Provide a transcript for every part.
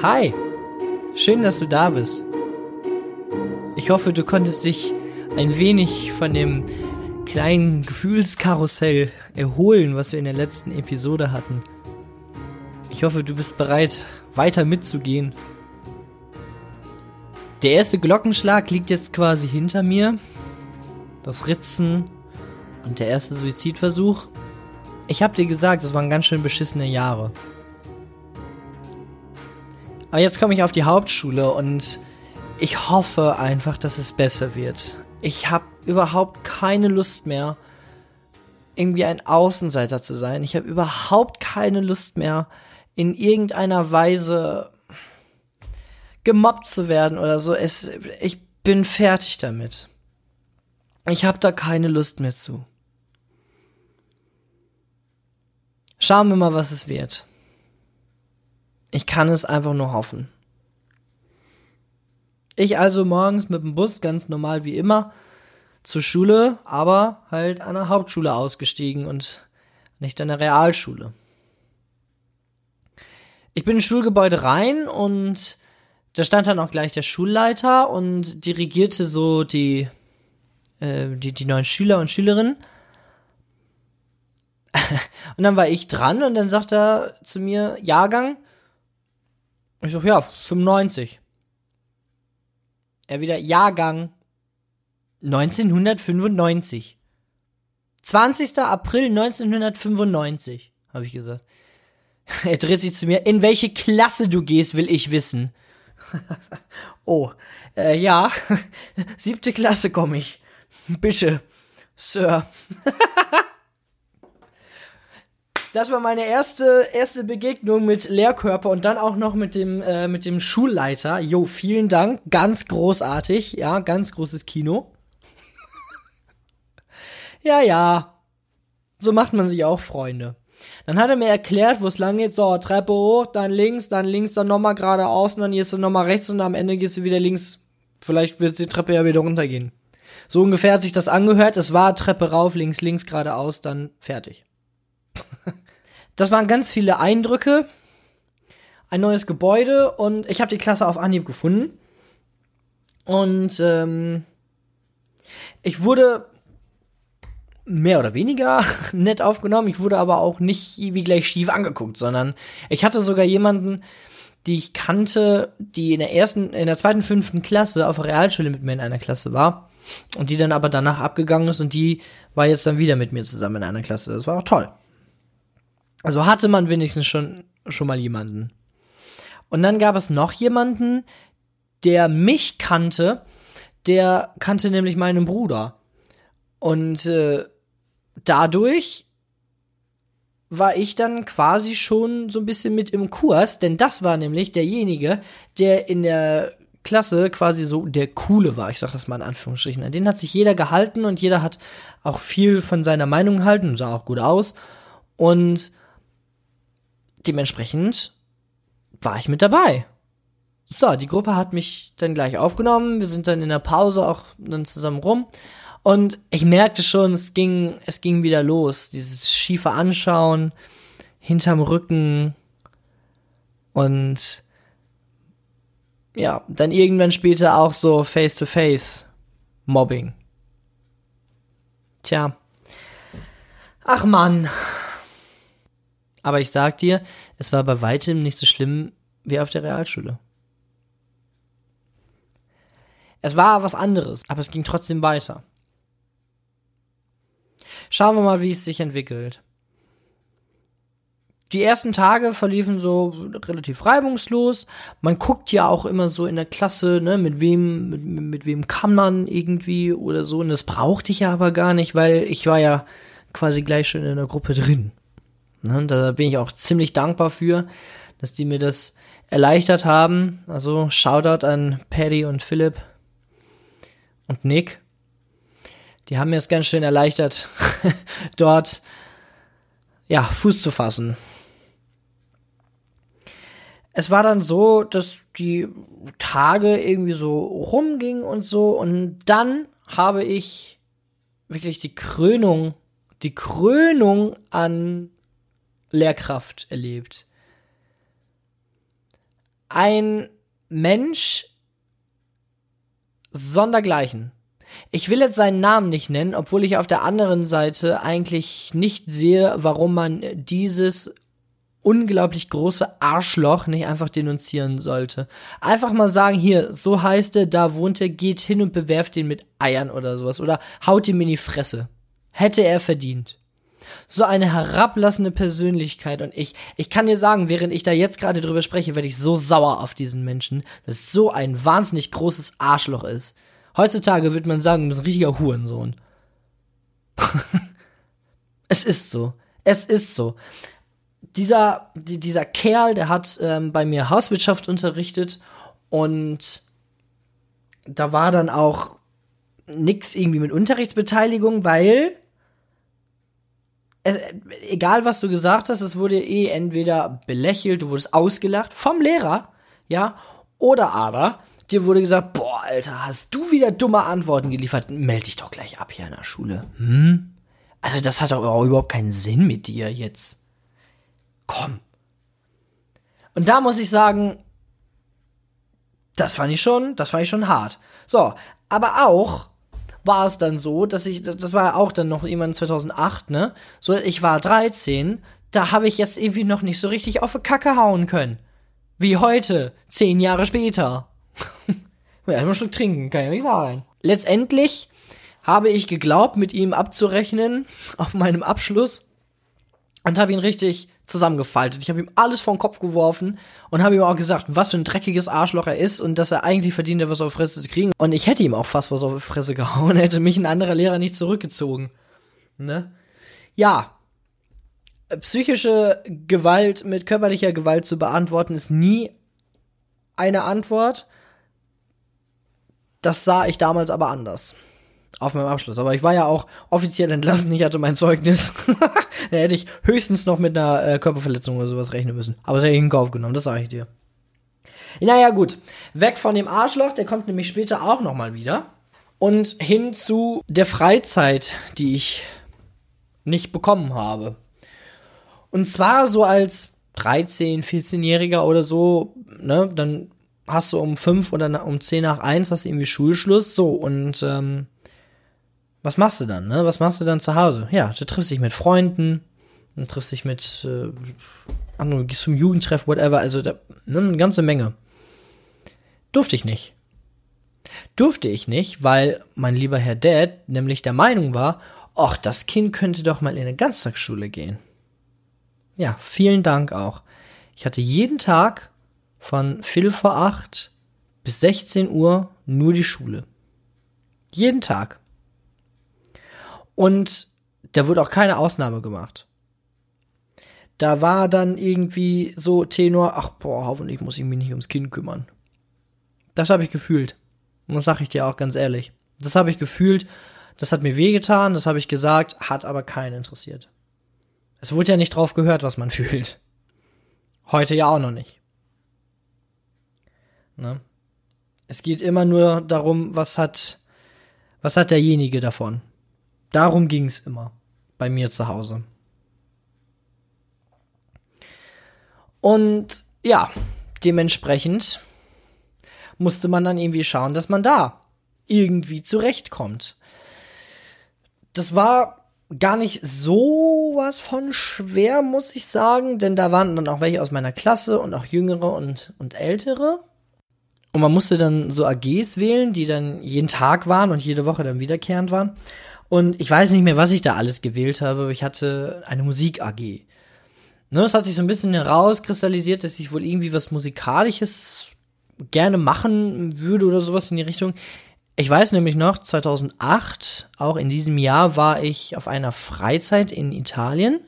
Hi, schön, dass du da bist. Ich hoffe, du konntest dich ein wenig von dem kleinen Gefühlskarussell erholen, was wir in der letzten Episode hatten. Ich hoffe, du bist bereit, weiter mitzugehen. Der erste Glockenschlag liegt jetzt quasi hinter mir. Das Ritzen und der erste Suizidversuch. Ich hab dir gesagt, das waren ganz schön beschissene Jahre. Aber jetzt komme ich auf die Hauptschule und ich hoffe einfach, dass es besser wird. Ich habe überhaupt keine Lust mehr, irgendwie ein Außenseiter zu sein. Ich habe überhaupt keine Lust mehr, in irgendeiner Weise gemobbt zu werden oder so. Es, ich bin fertig damit. Ich habe da keine Lust mehr zu. Schauen wir mal, was es wird. Ich kann es einfach nur hoffen. Ich also morgens mit dem Bus ganz normal wie immer zur Schule, aber halt an der Hauptschule ausgestiegen und nicht an der Realschule. Ich bin ins Schulgebäude rein und da stand dann auch gleich der Schulleiter und dirigierte so die, äh, die, die neuen Schüler und Schülerinnen. und dann war ich dran und dann sagt er zu mir, Jahrgang, ich sag, ja, 95. Er wieder, Jahrgang 1995. 20. April 1995, habe ich gesagt. Er dreht sich zu mir, in welche Klasse du gehst, will ich wissen. oh, äh, ja, siebte Klasse komme ich. Bitte, Sir. Das war meine erste, erste Begegnung mit Lehrkörper und dann auch noch mit dem, äh, mit dem Schulleiter. Jo, vielen Dank. Ganz großartig. Ja, ganz großes Kino. ja, ja. So macht man sich auch Freunde. Dann hat er mir erklärt, wo es lang geht. So, Treppe hoch, dann links, dann links, dann nochmal geradeaus und dann gehst du nochmal rechts und am Ende gehst du wieder links. Vielleicht wird die Treppe ja wieder runtergehen. So ungefähr hat sich das angehört. Es war Treppe rauf, links, links, geradeaus, dann fertig. Das waren ganz viele Eindrücke, ein neues Gebäude und ich habe die Klasse auf Anhieb gefunden. Und ähm, ich wurde mehr oder weniger nett aufgenommen. Ich wurde aber auch nicht wie gleich schief angeguckt, sondern ich hatte sogar jemanden, die ich kannte, die in der ersten, in der zweiten, fünften Klasse auf der Realschule mit mir in einer Klasse war und die dann aber danach abgegangen ist und die war jetzt dann wieder mit mir zusammen in einer Klasse. Das war auch toll. Also hatte man wenigstens schon, schon mal jemanden. Und dann gab es noch jemanden, der mich kannte, der kannte nämlich meinen Bruder. Und äh, dadurch war ich dann quasi schon so ein bisschen mit im Kurs, denn das war nämlich derjenige, der in der Klasse quasi so der Coole war. Ich sag das mal in Anführungsstrichen. An den hat sich jeder gehalten und jeder hat auch viel von seiner Meinung gehalten und sah auch gut aus. Und dementsprechend war ich mit dabei. So, die Gruppe hat mich dann gleich aufgenommen. Wir sind dann in der Pause auch dann zusammen rum. Und ich merkte schon, es ging, es ging wieder los. Dieses schiefe Anschauen, hinterm Rücken und ja, dann irgendwann später auch so Face-to-Face Mobbing. Tja. Ach man. Aber ich sag dir, es war bei weitem nicht so schlimm wie auf der Realschule. Es war was anderes, aber es ging trotzdem weiter. Schauen wir mal, wie es sich entwickelt. Die ersten Tage verliefen so relativ reibungslos. Man guckt ja auch immer so in der Klasse, ne, mit wem, mit, mit wem kann man irgendwie oder so. Und das brauchte ich ja aber gar nicht, weil ich war ja quasi gleich schon in der Gruppe drin. Ne, da bin ich auch ziemlich dankbar für, dass die mir das erleichtert haben. Also Shoutout an Paddy und Philipp und Nick. Die haben mir es ganz schön erleichtert, dort ja, Fuß zu fassen. Es war dann so, dass die Tage irgendwie so rumgingen und so und dann habe ich wirklich die Krönung, die Krönung an Lehrkraft erlebt. ein Mensch sondergleichen. Ich will jetzt seinen Namen nicht nennen, obwohl ich auf der anderen Seite eigentlich nicht sehe, warum man dieses unglaublich große Arschloch nicht einfach denunzieren sollte. Einfach mal sagen, hier, so heißt er, da wohnt er, geht hin und bewerft ihn mit Eiern oder sowas oder haut ihm in die Fresse. Hätte er verdient. So eine herablassende Persönlichkeit und ich, ich kann dir sagen, während ich da jetzt gerade drüber spreche, werde ich so sauer auf diesen Menschen, dass so ein wahnsinnig großes Arschloch ist. Heutzutage würde man sagen, du bist ein richtiger Hurensohn. es ist so. Es ist so dieser, die, dieser Kerl, der hat ähm, bei mir Hauswirtschaft unterrichtet und da war dann auch nix irgendwie mit Unterrichtsbeteiligung, weil es, egal was du gesagt hast, es wurde eh entweder belächelt, du wurdest ausgelacht vom Lehrer, ja, oder aber dir wurde gesagt, boah, Alter, hast du wieder dumme Antworten geliefert, melde dich doch gleich ab hier in der Schule. Hm? Also das hat doch überhaupt keinen Sinn mit dir jetzt komm. Und da muss ich sagen, das fand ich schon, das fand ich schon hart. So, aber auch war es dann so, dass ich, das war auch dann noch irgendwann 2008, ne? So, ich war 13, da habe ich jetzt irgendwie noch nicht so richtig auf die Kacke hauen können. Wie heute, zehn Jahre später. ja, erstmal ein Stück trinken, kann ich nicht sagen. Letztendlich habe ich geglaubt, mit ihm abzurechnen auf meinem Abschluss und habe ihn richtig zusammengefaltet. Ich habe ihm alles vor den Kopf geworfen und habe ihm auch gesagt, was für ein dreckiges Arschloch er ist und dass er eigentlich verdient, was auf die Fresse zu kriegen. Und ich hätte ihm auch fast was auf die Fresse gehauen, hätte mich ein anderer Lehrer nicht zurückgezogen. Ne? Ja. Psychische Gewalt mit körperlicher Gewalt zu beantworten ist nie eine Antwort. Das sah ich damals aber anders auf meinem Abschluss. Aber ich war ja auch offiziell entlassen, ich hatte mein Zeugnis. da hätte ich höchstens noch mit einer äh, Körperverletzung oder sowas rechnen müssen. Aber das hätte ich in Kauf genommen, das sage ich dir. Naja, gut. Weg von dem Arschloch, der kommt nämlich später auch nochmal wieder. Und hin zu der Freizeit, die ich nicht bekommen habe. Und zwar so als 13, 14-Jähriger oder so, ne, dann hast du um 5 oder um 10 nach 1 hast du irgendwie Schulschluss, so, und ähm, was machst du dann, ne? Was machst du dann zu Hause? Ja, du triffst dich mit Freunden, du triffst dich mit äh, anderen, gehst zum Jugendtreff, whatever, also da, ne, eine ganze Menge. Durfte ich nicht. Durfte ich nicht, weil mein lieber Herr Dad nämlich der Meinung war, ach, das Kind könnte doch mal in eine Ganztagsschule gehen. Ja, vielen Dank auch. Ich hatte jeden Tag von Viertel vor acht bis 16 Uhr nur die Schule. Jeden Tag. Und da wurde auch keine Ausnahme gemacht. Da war dann irgendwie so Tenor, ach boah, hoffentlich muss ich mich nicht ums Kind kümmern. Das habe ich gefühlt. Und das sage ich dir auch ganz ehrlich. Das habe ich gefühlt, das hat mir wehgetan, das habe ich gesagt, hat aber keinen interessiert. Es wurde ja nicht drauf gehört, was man fühlt. Heute ja auch noch nicht. Ne? Es geht immer nur darum, was hat, was hat derjenige davon? Darum ging es immer bei mir zu Hause. Und ja, dementsprechend musste man dann irgendwie schauen, dass man da irgendwie zurechtkommt. Das war gar nicht so was von schwer, muss ich sagen, denn da waren dann auch welche aus meiner Klasse und auch jüngere und, und ältere. Und man musste dann so AGs wählen, die dann jeden Tag waren und jede Woche dann wiederkehrend waren. Und ich weiß nicht mehr, was ich da alles gewählt habe, aber ich hatte eine Musik-AG. Ne, es hat sich so ein bisschen herauskristallisiert, dass ich wohl irgendwie was Musikalisches gerne machen würde oder sowas in die Richtung. Ich weiß nämlich noch, 2008, auch in diesem Jahr, war ich auf einer Freizeit in Italien.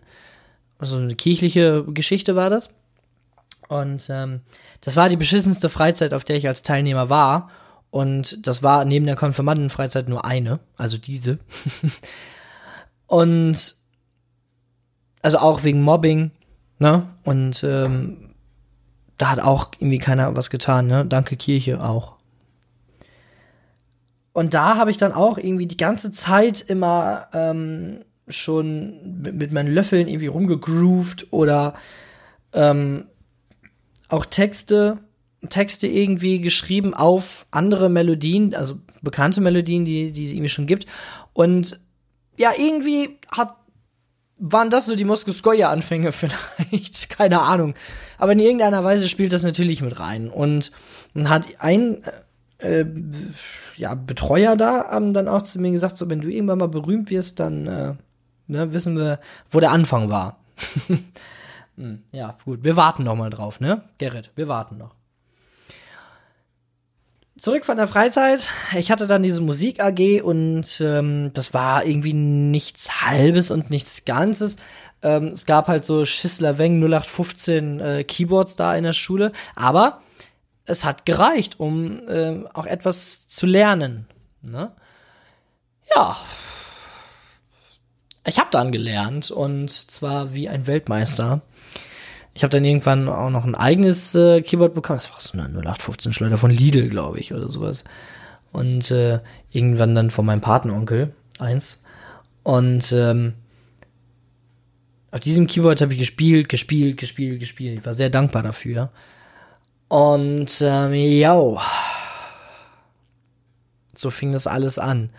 Also eine kirchliche Geschichte war das. Und ähm, das war die beschissenste Freizeit, auf der ich als Teilnehmer war. Und das war neben der Konfirmandenfreizeit nur eine, also diese. und also auch wegen Mobbing, ne? Und ähm, da hat auch irgendwie keiner was getan, ne? Danke Kirche auch. Und da habe ich dann auch irgendwie die ganze Zeit immer ähm, schon mit, mit meinen Löffeln irgendwie rumgegroovt oder ähm, auch Texte Texte irgendwie geschrieben auf andere Melodien, also bekannte Melodien, die, die es irgendwie schon gibt. Und ja, irgendwie hat, waren das so die Moskoskoja-Anfänge vielleicht, keine Ahnung. Aber in irgendeiner Weise spielt das natürlich mit rein. Und hat ein äh, ja, Betreuer da ähm, dann auch zu mir gesagt, so wenn du irgendwann mal berühmt wirst, dann äh, ne, wissen wir, wo der Anfang war. hm, ja, gut, wir warten noch mal drauf, ne? Gerrit, wir warten noch. Zurück von der Freizeit. Ich hatte dann diese Musik AG und ähm, das war irgendwie nichts Halbes und nichts Ganzes. Ähm, es gab halt so Schissler Weng 0815 äh, Keyboards da in der Schule, aber es hat gereicht, um äh, auch etwas zu lernen. Ne? Ja, ich habe dann gelernt und zwar wie ein Weltmeister. Ich habe dann irgendwann auch noch ein eigenes äh, Keyboard bekommen. Das war so eine 0815 Schleuder von Lidl, glaube ich, oder sowas. Und äh, irgendwann dann von meinem Patenonkel eins. Und ähm, auf diesem Keyboard habe ich gespielt, gespielt, gespielt, gespielt. Ich war sehr dankbar dafür. Und ähm, ja, so fing das alles an.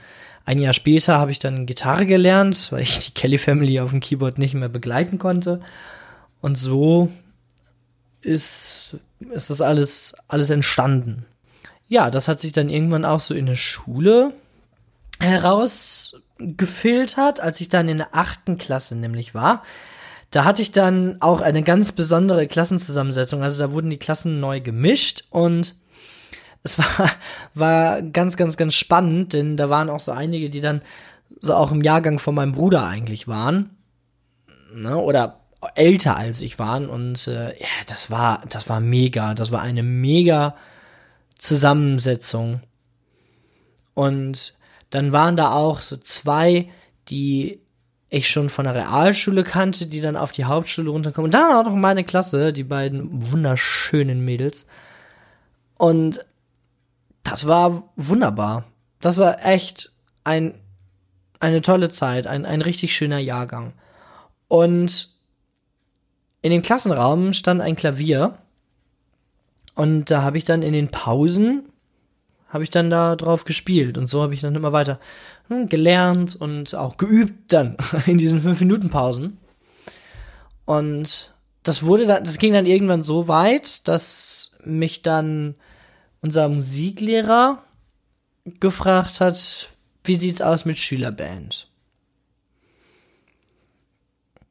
Ein Jahr später habe ich dann Gitarre gelernt, weil ich die Kelly Family auf dem Keyboard nicht mehr begleiten konnte. Und so ist, ist das alles, alles entstanden. Ja, das hat sich dann irgendwann auch so in der Schule herausgefiltert, als ich dann in der achten Klasse nämlich war. Da hatte ich dann auch eine ganz besondere Klassenzusammensetzung. Also da wurden die Klassen neu gemischt und es war, war ganz, ganz, ganz spannend, denn da waren auch so einige, die dann so auch im Jahrgang von meinem Bruder eigentlich waren. Ne? Oder älter als ich waren. Und äh, ja, das war, das war mega. Das war eine mega Zusammensetzung. Und dann waren da auch so zwei, die ich schon von der Realschule kannte, die dann auf die Hauptschule runterkommen. Und dann auch noch meine Klasse, die beiden wunderschönen Mädels. Und das war wunderbar. Das war echt ein, eine tolle Zeit, ein, ein richtig schöner Jahrgang. Und in dem Klassenraum stand ein Klavier. Und da habe ich dann in den Pausen habe ich dann da drauf gespielt und so habe ich dann immer weiter hm, gelernt und auch geübt dann in diesen fünf Minuten Pausen. Und das wurde dann, das ging dann irgendwann so weit, dass mich dann unser Musiklehrer gefragt hat, wie sieht's aus mit Schülerband?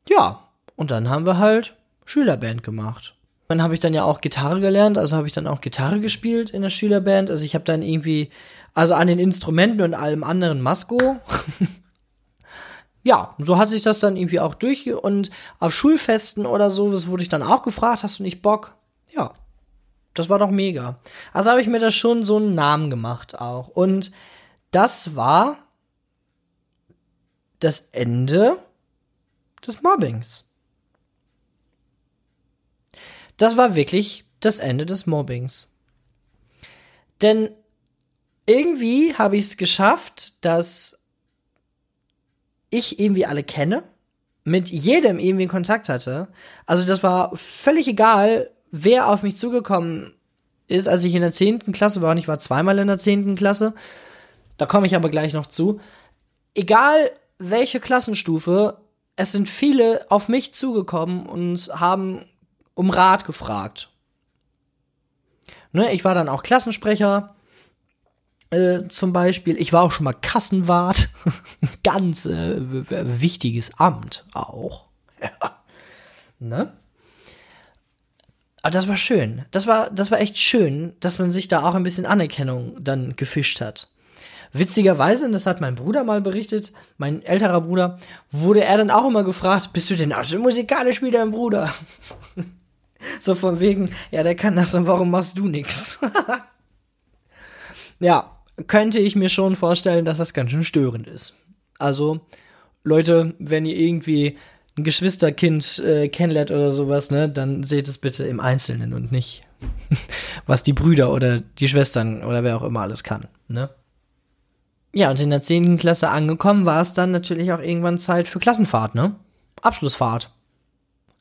Ja, und dann haben wir halt Schülerband gemacht. Dann habe ich dann ja auch Gitarre gelernt, also habe ich dann auch Gitarre gespielt in der Schülerband. Also ich habe dann irgendwie, also an den Instrumenten und allem anderen Masko. ja, so hat sich das dann irgendwie auch durch und auf Schulfesten oder so, das wurde ich dann auch gefragt, hast du nicht Bock? Ja, das war doch mega. Also habe ich mir da schon so einen Namen gemacht auch. Und das war das Ende des Mobbings. Das war wirklich das Ende des Mobbings. Denn irgendwie habe ich es geschafft, dass ich irgendwie alle kenne, mit jedem irgendwie Kontakt hatte. Also das war völlig egal, wer auf mich zugekommen ist, als ich in der zehnten Klasse war, und ich war zweimal in der zehnten Klasse, da komme ich aber gleich noch zu. Egal welche Klassenstufe, es sind viele auf mich zugekommen und haben um Rat gefragt. Ne, ich war dann auch Klassensprecher, äh, zum Beispiel. Ich war auch schon mal Kassenwart. Ganz äh, wichtiges Amt auch. Ja. Ne? Aber das war schön. Das war, das war echt schön, dass man sich da auch ein bisschen Anerkennung dann gefischt hat. Witzigerweise, und das hat mein Bruder mal berichtet, mein älterer Bruder, wurde er dann auch immer gefragt, bist du denn auch so musikalisch wie dein Bruder? so von wegen, ja, der kann das und warum machst du nix? ja, könnte ich mir schon vorstellen, dass das ganz schön störend ist. Also, Leute, wenn ihr irgendwie ein Geschwisterkind äh, kennenlernt oder sowas, ne, dann seht es bitte im Einzelnen und nicht, was die Brüder oder die Schwestern oder wer auch immer alles kann, ne? Ja, und in der 10. Klasse angekommen war es dann natürlich auch irgendwann Zeit für Klassenfahrt, ne? Abschlussfahrt.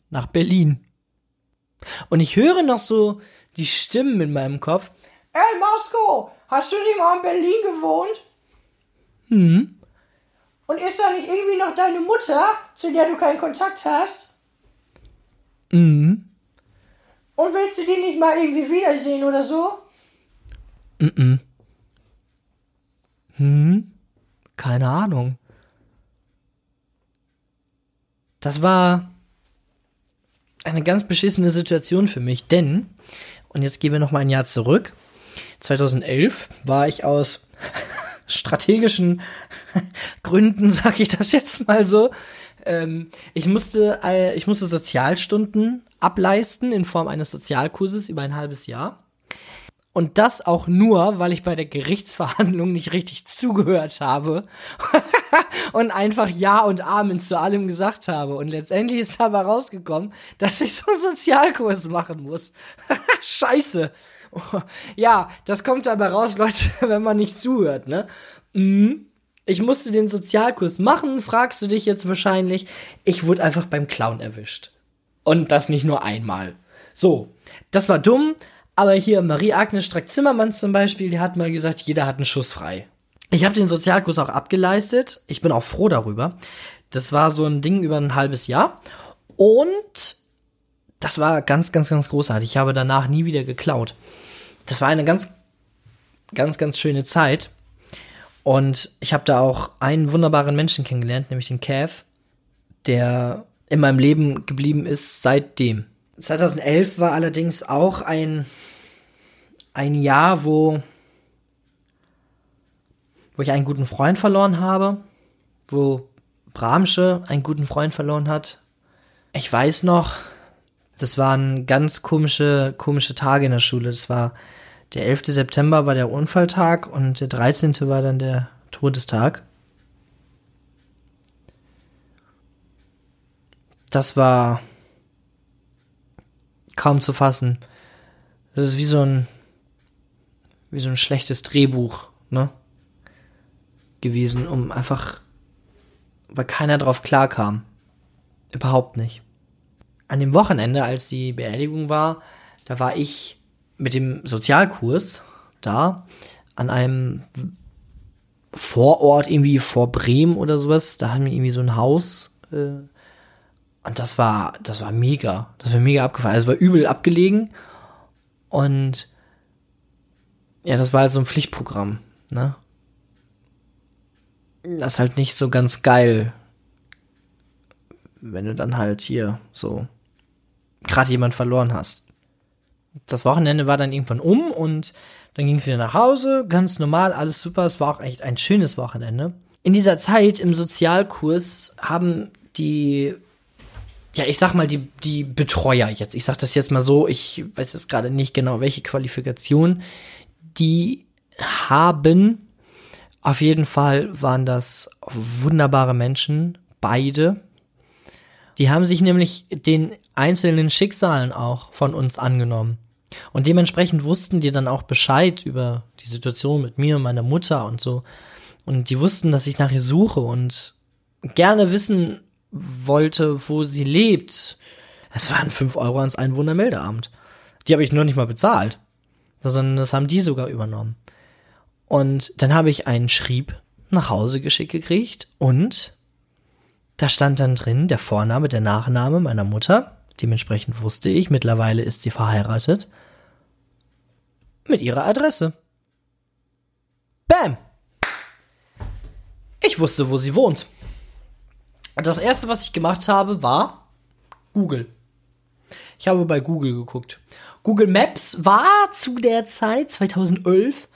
Nach Berlin. Und ich höre noch so die Stimmen in meinem Kopf. Ey, Mosko, hast du nicht mal in Berlin gewohnt? Hm. Und ist da nicht irgendwie noch deine Mutter, zu der du keinen Kontakt hast? Mhm. Und willst du die nicht mal irgendwie wiedersehen oder so? Mhm. Hm. Keine Ahnung. Das war eine ganz beschissene Situation für mich, denn, und jetzt gehen wir noch mal ein Jahr zurück, 2011 war ich aus strategischen Gründen, sag ich das jetzt mal so, ähm, ich musste, ich musste Sozialstunden ableisten in Form eines Sozialkurses über ein halbes Jahr. Und das auch nur, weil ich bei der Gerichtsverhandlung nicht richtig zugehört habe und einfach Ja und Amen zu allem gesagt habe. Und letztendlich ist dabei rausgekommen, dass ich so einen Sozialkurs machen muss. Scheiße. ja, das kommt dabei raus, Leute, wenn man nicht zuhört, ne? Mhm. Ich musste den Sozialkurs machen, fragst du dich jetzt wahrscheinlich. Ich wurde einfach beim Clown erwischt. Und das nicht nur einmal. So, das war dumm, aber hier Marie-Agnes Strack-Zimmermann zum Beispiel, die hat mal gesagt, jeder hat einen Schuss frei. Ich habe den Sozialkurs auch abgeleistet. Ich bin auch froh darüber. Das war so ein Ding über ein halbes Jahr. Und das war ganz, ganz, ganz großartig. Ich habe danach nie wieder geklaut. Das war eine ganz, ganz, ganz schöne Zeit. Und ich habe da auch einen wunderbaren Menschen kennengelernt, nämlich den Kev, der in meinem Leben geblieben ist seitdem. 2011 war allerdings auch ein, ein Jahr, wo, wo ich einen guten Freund verloren habe, wo Bramsche einen guten Freund verloren hat. Ich weiß noch, das waren ganz komische, komische Tage in der Schule. Das war der 11. September war der Unfalltag und der 13. war dann der Todestag. Das war kaum zu fassen. Das ist wie so ein wie so ein schlechtes Drehbuch, ne? gewesen, um einfach weil keiner drauf klarkam. Überhaupt nicht. An dem Wochenende, als die Beerdigung war, da war ich mit dem Sozialkurs da an einem Vorort irgendwie vor Bremen oder sowas. Da haben wir irgendwie so ein Haus. Äh, und das war, das war mega. Das war mega abgefallen. Es war übel abgelegen. Und ja, das war halt so ein Pflichtprogramm, ne? Das ist halt nicht so ganz geil, wenn du dann halt hier so gerade jemand verloren hast das Wochenende war dann irgendwann um und dann ging es wieder nach Hause, ganz normal, alles super. Es war auch echt ein schönes Wochenende. In dieser Zeit im Sozialkurs haben die, ja, ich sag mal, die, die Betreuer jetzt, ich sag das jetzt mal so, ich weiß jetzt gerade nicht genau, welche Qualifikation die haben. Auf jeden Fall waren das wunderbare Menschen, beide. Die haben sich nämlich den einzelnen Schicksalen auch von uns angenommen. Und dementsprechend wussten die dann auch Bescheid über die Situation mit mir und meiner Mutter und so. Und die wussten, dass ich nach ihr suche und gerne wissen wollte, wo sie lebt. Es waren fünf Euro ans Einwohnermeldeamt. Die habe ich nur nicht mal bezahlt, sondern das haben die sogar übernommen. Und dann habe ich einen Schrieb nach Hause geschickt gekriegt und da stand dann drin der Vorname, der Nachname meiner Mutter. Dementsprechend wusste ich, mittlerweile ist sie verheiratet. Mit ihrer Adresse. Bam! Ich wusste, wo sie wohnt. Das erste, was ich gemacht habe, war Google. Ich habe bei Google geguckt. Google Maps war zu der Zeit 2011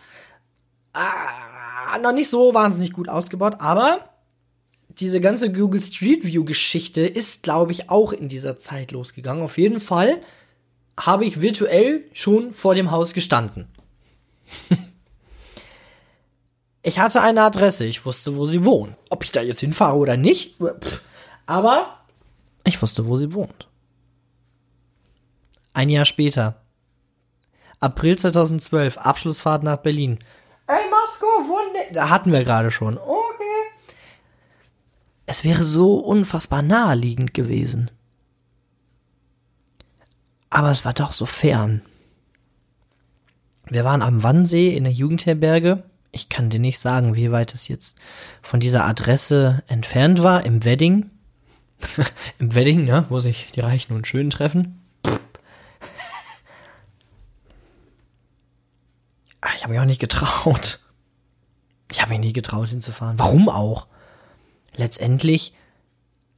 ah, noch nicht so wahnsinnig gut ausgebaut, aber diese ganze Google Street View Geschichte ist, glaube ich, auch in dieser Zeit losgegangen. Auf jeden Fall habe ich virtuell schon vor dem Haus gestanden. ich hatte eine Adresse, ich wusste, wo sie wohnt. Ob ich da jetzt hinfahre oder nicht, aber ich wusste, wo sie wohnt. Ein Jahr später, April 2012, Abschlussfahrt nach Berlin. Ey, Moskau, wo Da hatten wir gerade schon. Oh es wäre so unfassbar naheliegend gewesen. Aber es war doch so fern. Wir waren am Wannsee in der Jugendherberge. Ich kann dir nicht sagen, wie weit es jetzt von dieser Adresse entfernt war. Im Wedding. Im Wedding, ne? Wo sich die Reichen und Schönen treffen. Ich habe mich auch nicht getraut. Ich habe mich nie getraut hinzufahren. Warum auch? Letztendlich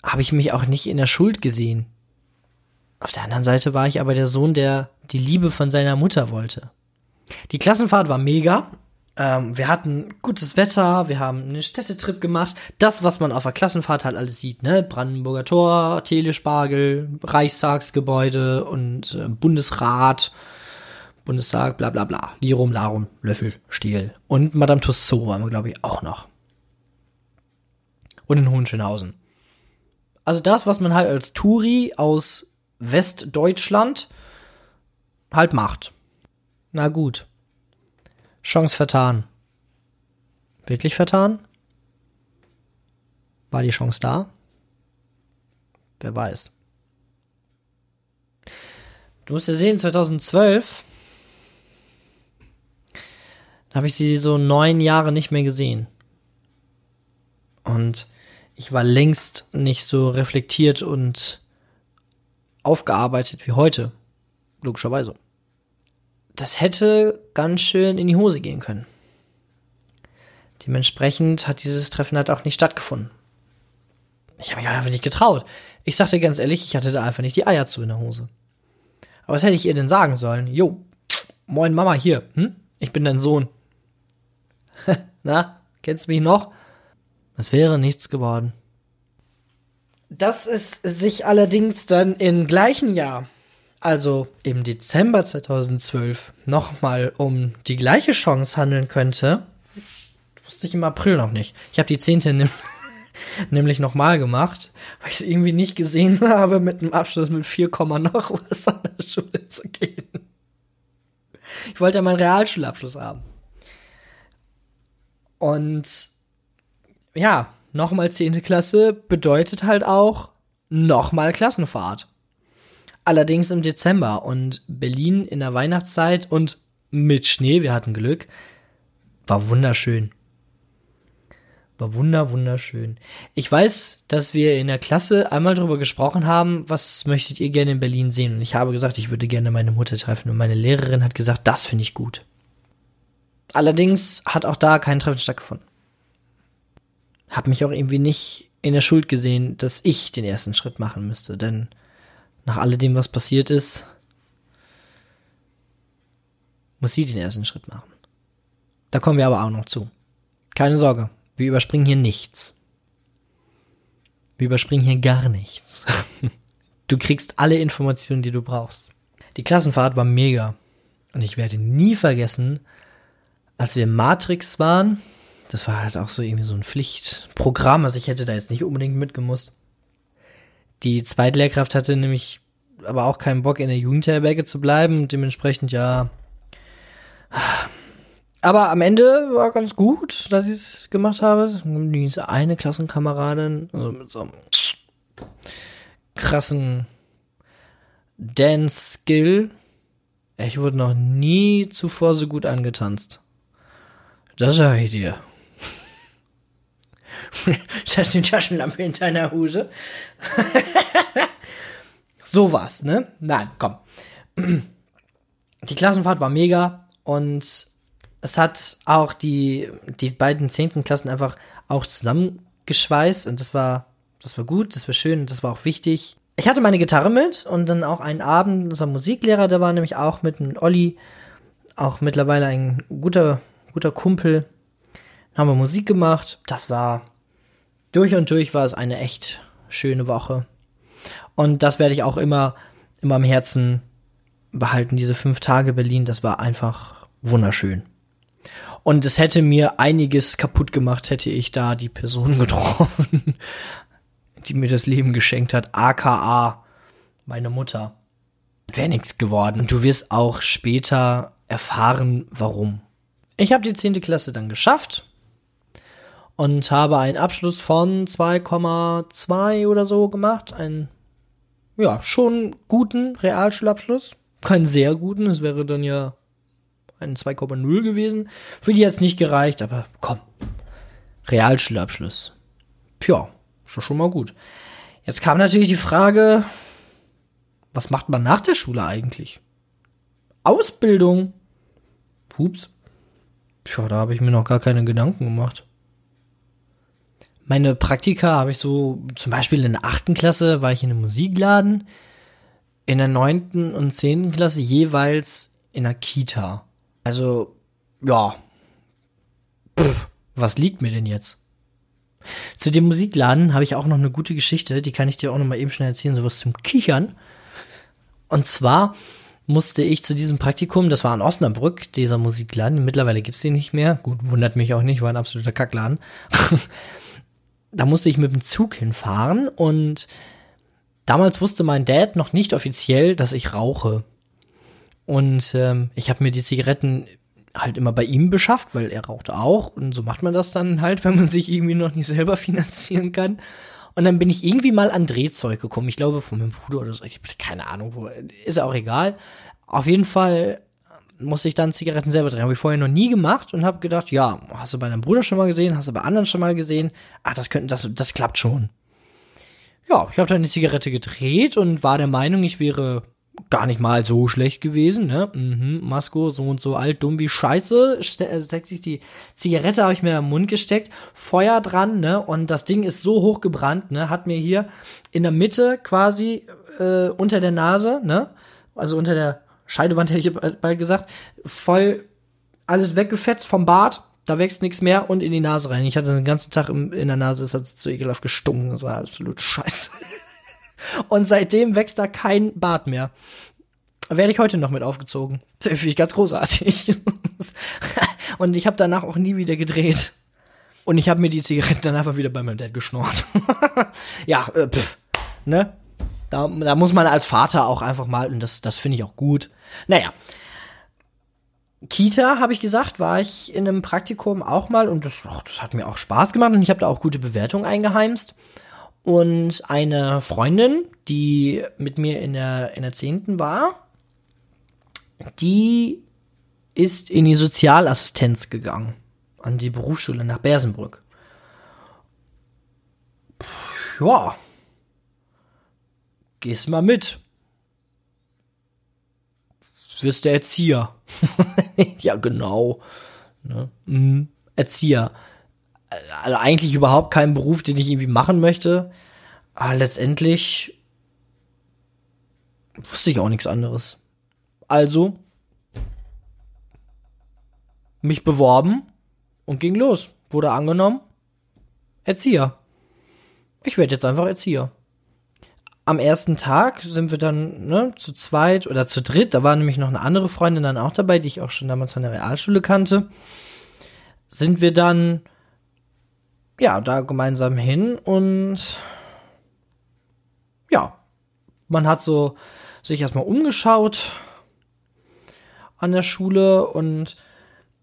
habe ich mich auch nicht in der Schuld gesehen. Auf der anderen Seite war ich aber der Sohn, der die Liebe von seiner Mutter wollte. Die Klassenfahrt war mega. Ähm, wir hatten gutes Wetter, wir haben einen Städtetrip gemacht. Das, was man auf der Klassenfahrt halt alles sieht, ne? Brandenburger Tor, Telespargel, Reichstagsgebäude und äh, Bundesrat, Bundestag, bla bla bla. Lirum, Larum, Löffel, Stiel. Und Madame Tussauds waren wir, glaube ich, auch noch. Und in Hohenschönhausen. Also das, was man halt als Touri aus Westdeutschland halt macht. Na gut. Chance vertan. Wirklich vertan? War die Chance da? Wer weiß. Du musst ja sehen, 2012 habe ich sie so neun Jahre nicht mehr gesehen. Und ich war längst nicht so reflektiert und aufgearbeitet wie heute. Logischerweise das hätte ganz schön in die Hose gehen können. Dementsprechend hat dieses Treffen halt auch nicht stattgefunden. Ich habe mich einfach nicht getraut. Ich sagte ganz ehrlich, ich hatte da einfach nicht die Eier zu in der Hose. Aber was hätte ich ihr denn sagen sollen? Jo, moin Mama hier, hm? Ich bin dein Sohn. Na, kennst du mich noch? Es wäre nichts geworden. Dass es sich allerdings dann im gleichen Jahr also im Dezember 2012 nochmal um die gleiche Chance handeln könnte, wusste ich im April noch nicht. Ich habe die zehnte ne nämlich nochmal gemacht, weil ich es irgendwie nicht gesehen habe, mit einem Abschluss mit 4, noch was an der Schule zu gehen. Ich wollte ja meinen Realschulabschluss haben. Und ja, nochmal zehnte Klasse bedeutet halt auch nochmal Klassenfahrt. Allerdings im Dezember und Berlin in der Weihnachtszeit und mit Schnee, wir hatten Glück, war wunderschön. War wunder, wunderschön. Ich weiß, dass wir in der Klasse einmal darüber gesprochen haben, was möchtet ihr gerne in Berlin sehen? Und ich habe gesagt, ich würde gerne meine Mutter treffen. Und meine Lehrerin hat gesagt, das finde ich gut. Allerdings hat auch da kein Treffen stattgefunden. Hab mich auch irgendwie nicht in der Schuld gesehen, dass ich den ersten Schritt machen müsste, denn nach alledem, was passiert ist, muss sie den ersten Schritt machen. Da kommen wir aber auch noch zu. Keine Sorge, wir überspringen hier nichts. Wir überspringen hier gar nichts. Du kriegst alle Informationen, die du brauchst. Die Klassenfahrt war mega. Und ich werde nie vergessen, als wir Matrix waren, das war halt auch so irgendwie so ein Pflichtprogramm, also ich hätte da jetzt nicht unbedingt mitgemusst. Die Zweitlehrkraft hatte nämlich aber auch keinen Bock in der Jugendherberge zu bleiben. Dementsprechend ja. Aber am Ende war ganz gut, dass ich es gemacht habe. Diese eine Klassenkameradin, also mit so einem krassen Dance-Skill. Ich wurde noch nie zuvor so gut angetanzt. Das sag ich dir. das ist die Taschenlampe in deiner Hose. Sowas, ne? Nein, komm. Die Klassenfahrt war mega und es hat auch die, die beiden zehnten Klassen einfach auch zusammengeschweißt und das war, das war gut, das war schön, das war auch wichtig. Ich hatte meine Gitarre mit und dann auch einen Abend, unser Musiklehrer, der war nämlich auch mit einem Olli, auch mittlerweile ein guter, guter Kumpel. Dann haben wir Musik gemacht. Das war durch und durch war es eine echt schöne Woche. Und das werde ich auch immer, immer am Herzen behalten. Diese fünf Tage Berlin, das war einfach wunderschön. Und es hätte mir einiges kaputt gemacht, hätte ich da die Person getroffen, die mir das Leben geschenkt hat, aka meine Mutter. Wäre nichts geworden. Und du wirst auch später erfahren, warum. Ich habe die zehnte Klasse dann geschafft und habe einen Abschluss von 2,2 oder so gemacht. Ein, ja, schon guten Realschulabschluss. Keinen sehr guten, es wäre dann ja eine 2,0 gewesen. Für die hat's nicht gereicht, aber komm. Realschulabschluss. Tja, ist schon mal gut. Jetzt kam natürlich die Frage, was macht man nach der Schule eigentlich? Ausbildung. Pups. Tja, da habe ich mir noch gar keine Gedanken gemacht. Meine Praktika habe ich so, zum Beispiel in der achten Klasse war ich in einem Musikladen, in der neunten und zehnten Klasse jeweils in der Kita. Also, ja. Pff, was liegt mir denn jetzt? Zu dem Musikladen habe ich auch noch eine gute Geschichte, die kann ich dir auch noch mal eben schnell erzählen, sowas zum Kichern. Und zwar musste ich zu diesem Praktikum, das war in Osnabrück, dieser Musikladen, mittlerweile gibt's den nicht mehr. Gut, wundert mich auch nicht, war ein absoluter Kackladen. da musste ich mit dem Zug hinfahren und damals wusste mein Dad noch nicht offiziell, dass ich rauche. Und ähm, ich habe mir die Zigaretten halt immer bei ihm beschafft, weil er rauchte auch. Und so macht man das dann halt, wenn man sich irgendwie noch nicht selber finanzieren kann. Und dann bin ich irgendwie mal an Drehzeug gekommen. Ich glaube, von meinem Bruder oder so. Ich habe keine Ahnung, wo. Ist ja auch egal. Auf jeden Fall musste ich dann Zigaretten selber drehen. Habe ich vorher noch nie gemacht und habe gedacht, ja, hast du bei deinem Bruder schon mal gesehen, hast du bei anderen schon mal gesehen. Ach, das könnte, das, das klappt schon. Ja, ich habe dann die Zigarette gedreht und war der Meinung, ich wäre gar nicht mal so schlecht gewesen, ne? Mhm, Masko, so und so alt, dumm wie Scheiße. Äh, steckt sich die Zigarette, habe ich mir im Mund gesteckt, Feuer dran, ne? Und das Ding ist so hoch gebrannt, ne? Hat mir hier in der Mitte quasi äh, unter der Nase, ne? Also unter der Scheidewand hätte ich bald gesagt, voll alles weggefetzt vom Bart. Da wächst nichts mehr und in die Nase rein. Ich hatte den ganzen Tag in der Nase, es hat so ekelhaft gestunken. Das war absolut scheiße. Und seitdem wächst da kein Bart mehr. Werde ich heute noch mit aufgezogen. Finde ich ganz großartig. Und ich habe danach auch nie wieder gedreht. Und ich habe mir die Zigaretten dann einfach wieder bei meinem Dad geschnort. ja, äh, pff, ne? Da, da muss man als Vater auch einfach mal, und das, das finde ich auch gut. Naja. Kita, habe ich gesagt, war ich in einem Praktikum auch mal und das, ach, das hat mir auch Spaß gemacht und ich habe da auch gute Bewertungen eingeheimst. Und eine Freundin, die mit mir in der, in der 10. war, die ist in die Sozialassistenz gegangen. An die Berufsschule nach Bersenbrück. Ja. Gehst mal mit. Wirst der Erzieher. ja, genau. Ne? Mhm. Erzieher also eigentlich überhaupt kein Beruf, den ich irgendwie machen möchte. Aber letztendlich wusste ich auch nichts anderes. Also mich beworben und ging los. Wurde angenommen. Erzieher. Ich werde jetzt einfach Erzieher. Am ersten Tag sind wir dann ne, zu zweit oder zu dritt. Da war nämlich noch eine andere Freundin dann auch dabei, die ich auch schon damals von der Realschule kannte. Sind wir dann ja, da gemeinsam hin und ja, man hat so sich erstmal umgeschaut an der Schule und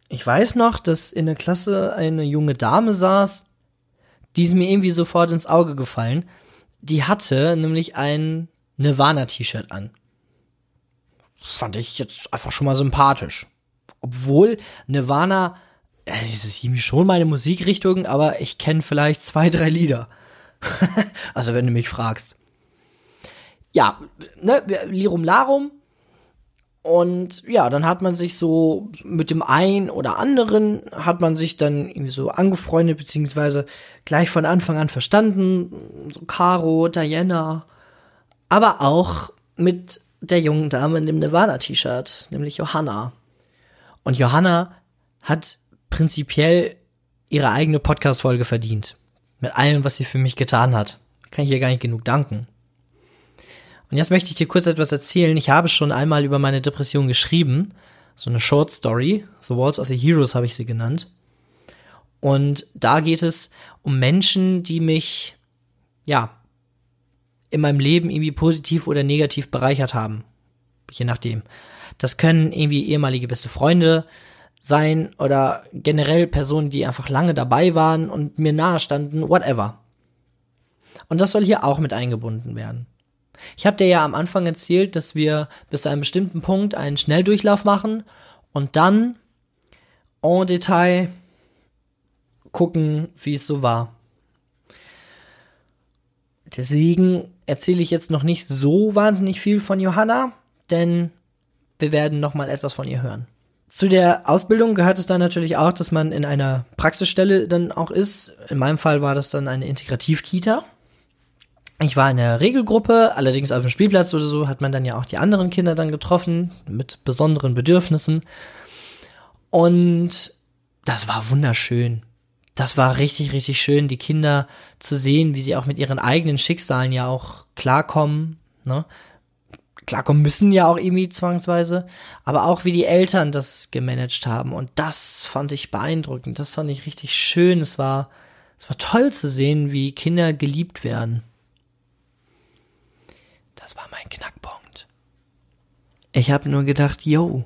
ich weiß noch, dass in der Klasse eine junge Dame saß, die ist mir irgendwie sofort ins Auge gefallen. Die hatte nämlich ein Nirvana-T-Shirt an. Fand ich jetzt einfach schon mal sympathisch. Obwohl Nirvana äh, das ist irgendwie schon meine Musikrichtung, aber ich kenne vielleicht zwei, drei Lieder. also wenn du mich fragst. Ja, ne, Lirum Larum. Und ja, dann hat man sich so mit dem einen oder anderen hat man sich dann irgendwie so angefreundet, beziehungsweise gleich von Anfang an verstanden. So Caro, Diana. Aber auch mit der jungen Dame in dem Nirvana-T-Shirt, nämlich Johanna. Und Johanna hat prinzipiell ihre eigene Podcast-Folge verdient. Mit allem, was sie für mich getan hat. Kann ich ihr gar nicht genug danken. Und jetzt möchte ich dir kurz etwas erzählen. Ich habe schon einmal über meine Depression geschrieben. So eine Short Story. The Walls of the Heroes habe ich sie genannt. Und da geht es um Menschen, die mich, ja, in meinem Leben irgendwie positiv oder negativ bereichert haben. Je nachdem. Das können irgendwie ehemalige beste Freunde sein oder generell Personen, die einfach lange dabei waren und mir nahe standen, whatever. Und das soll hier auch mit eingebunden werden. Ich habe dir ja am Anfang erzählt, dass wir bis zu einem bestimmten Punkt einen Schnelldurchlauf machen und dann en Detail gucken, wie es so war. Deswegen erzähle ich jetzt noch nicht so wahnsinnig viel von Johanna, denn wir werden noch mal etwas von ihr hören. Zu der Ausbildung gehört es dann natürlich auch, dass man in einer Praxisstelle dann auch ist. In meinem Fall war das dann eine Integrativkita. Ich war in der Regelgruppe, allerdings auf dem Spielplatz oder so hat man dann ja auch die anderen Kinder dann getroffen mit besonderen Bedürfnissen. Und das war wunderschön. Das war richtig, richtig schön, die Kinder zu sehen, wie sie auch mit ihren eigenen Schicksalen ja auch klarkommen. Ne? Klarkommen müssen ja auch irgendwie zwangsweise, aber auch wie die Eltern das gemanagt haben. Und das fand ich beeindruckend. Das fand ich richtig schön. Es war, es war toll zu sehen, wie Kinder geliebt werden. Das war mein Knackpunkt. Ich habe nur gedacht, yo,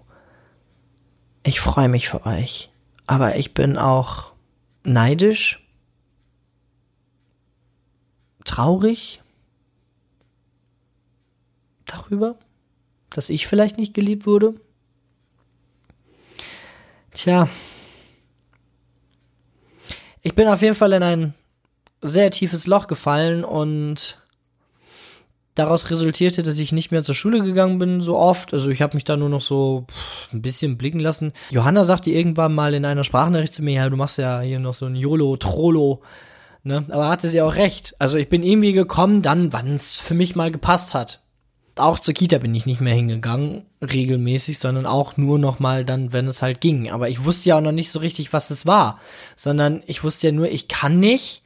ich freue mich für euch. Aber ich bin auch neidisch, traurig darüber, dass ich vielleicht nicht geliebt wurde. Tja, ich bin auf jeden Fall in ein sehr tiefes Loch gefallen und daraus resultierte, dass ich nicht mehr zur Schule gegangen bin so oft. Also ich habe mich da nur noch so pff, ein bisschen blicken lassen. Johanna sagte irgendwann mal in einer Sprachnachricht zu mir, ja, du machst ja hier noch so ein YOLO, Trollo. Ne? Aber hatte sie auch recht. Also ich bin irgendwie gekommen, dann, wann es für mich mal gepasst hat. Auch zur Kita bin ich nicht mehr hingegangen, regelmäßig, sondern auch nur noch mal dann, wenn es halt ging. Aber ich wusste ja auch noch nicht so richtig, was es war, sondern ich wusste ja nur, ich kann nicht.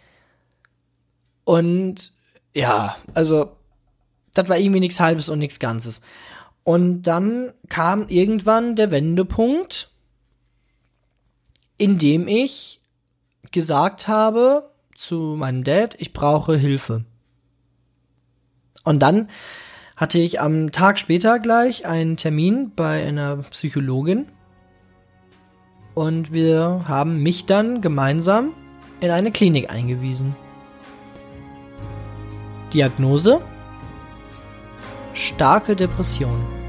Und ja, also das war irgendwie nichts Halbes und nichts Ganzes. Und dann kam irgendwann der Wendepunkt, in dem ich gesagt habe zu meinem Dad, ich brauche Hilfe. Und dann hatte ich am Tag später gleich einen Termin bei einer Psychologin. Und wir haben mich dann gemeinsam in eine Klinik eingewiesen. Diagnose? starke Depression.